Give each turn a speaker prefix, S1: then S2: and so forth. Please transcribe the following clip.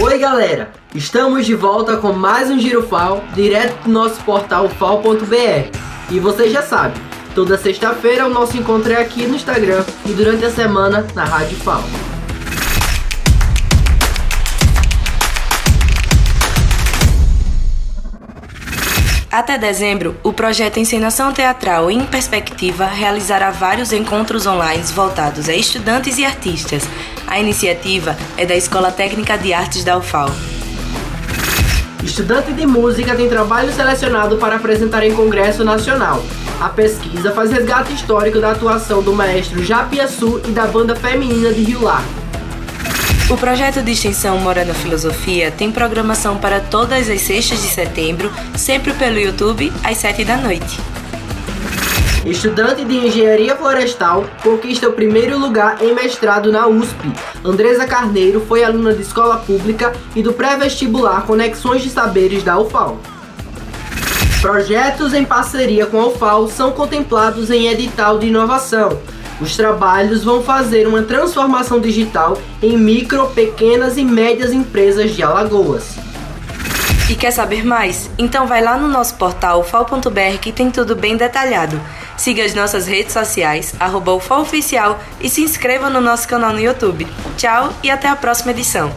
S1: Oi galera, estamos de volta com mais um Giro FAO, direto do nosso portal fal.br. E você já sabe, toda sexta-feira o nosso encontro é aqui no Instagram e durante a semana na Rádio FAO.
S2: Até dezembro, o projeto Encenação Teatral em Perspectiva realizará vários encontros online voltados a estudantes e artistas. A iniciativa é da Escola Técnica de Artes da UFAL.
S1: Estudante de música tem trabalho selecionado para apresentar em Congresso Nacional. A pesquisa faz resgate histórico da atuação do maestro Japiaçu e da banda feminina de Rio Largo.
S2: O projeto de extensão Morando Filosofia tem programação para todas as sextas de setembro, sempre pelo YouTube, às 7 da noite.
S1: Estudante de Engenharia Florestal conquista o primeiro lugar em mestrado na USP. Andresa Carneiro foi aluna de escola pública e do pré-vestibular Conexões de Saberes da UFAL. Projetos em parceria com a UFAL são contemplados em edital de inovação. Os trabalhos vão fazer uma transformação digital em micro, pequenas e médias empresas de Alagoas.
S2: E quer saber mais? Então vai lá no nosso portal fal.br que tem tudo bem detalhado. Siga as nossas redes sociais, arroba e se inscreva no nosso canal no YouTube. Tchau e até a próxima edição.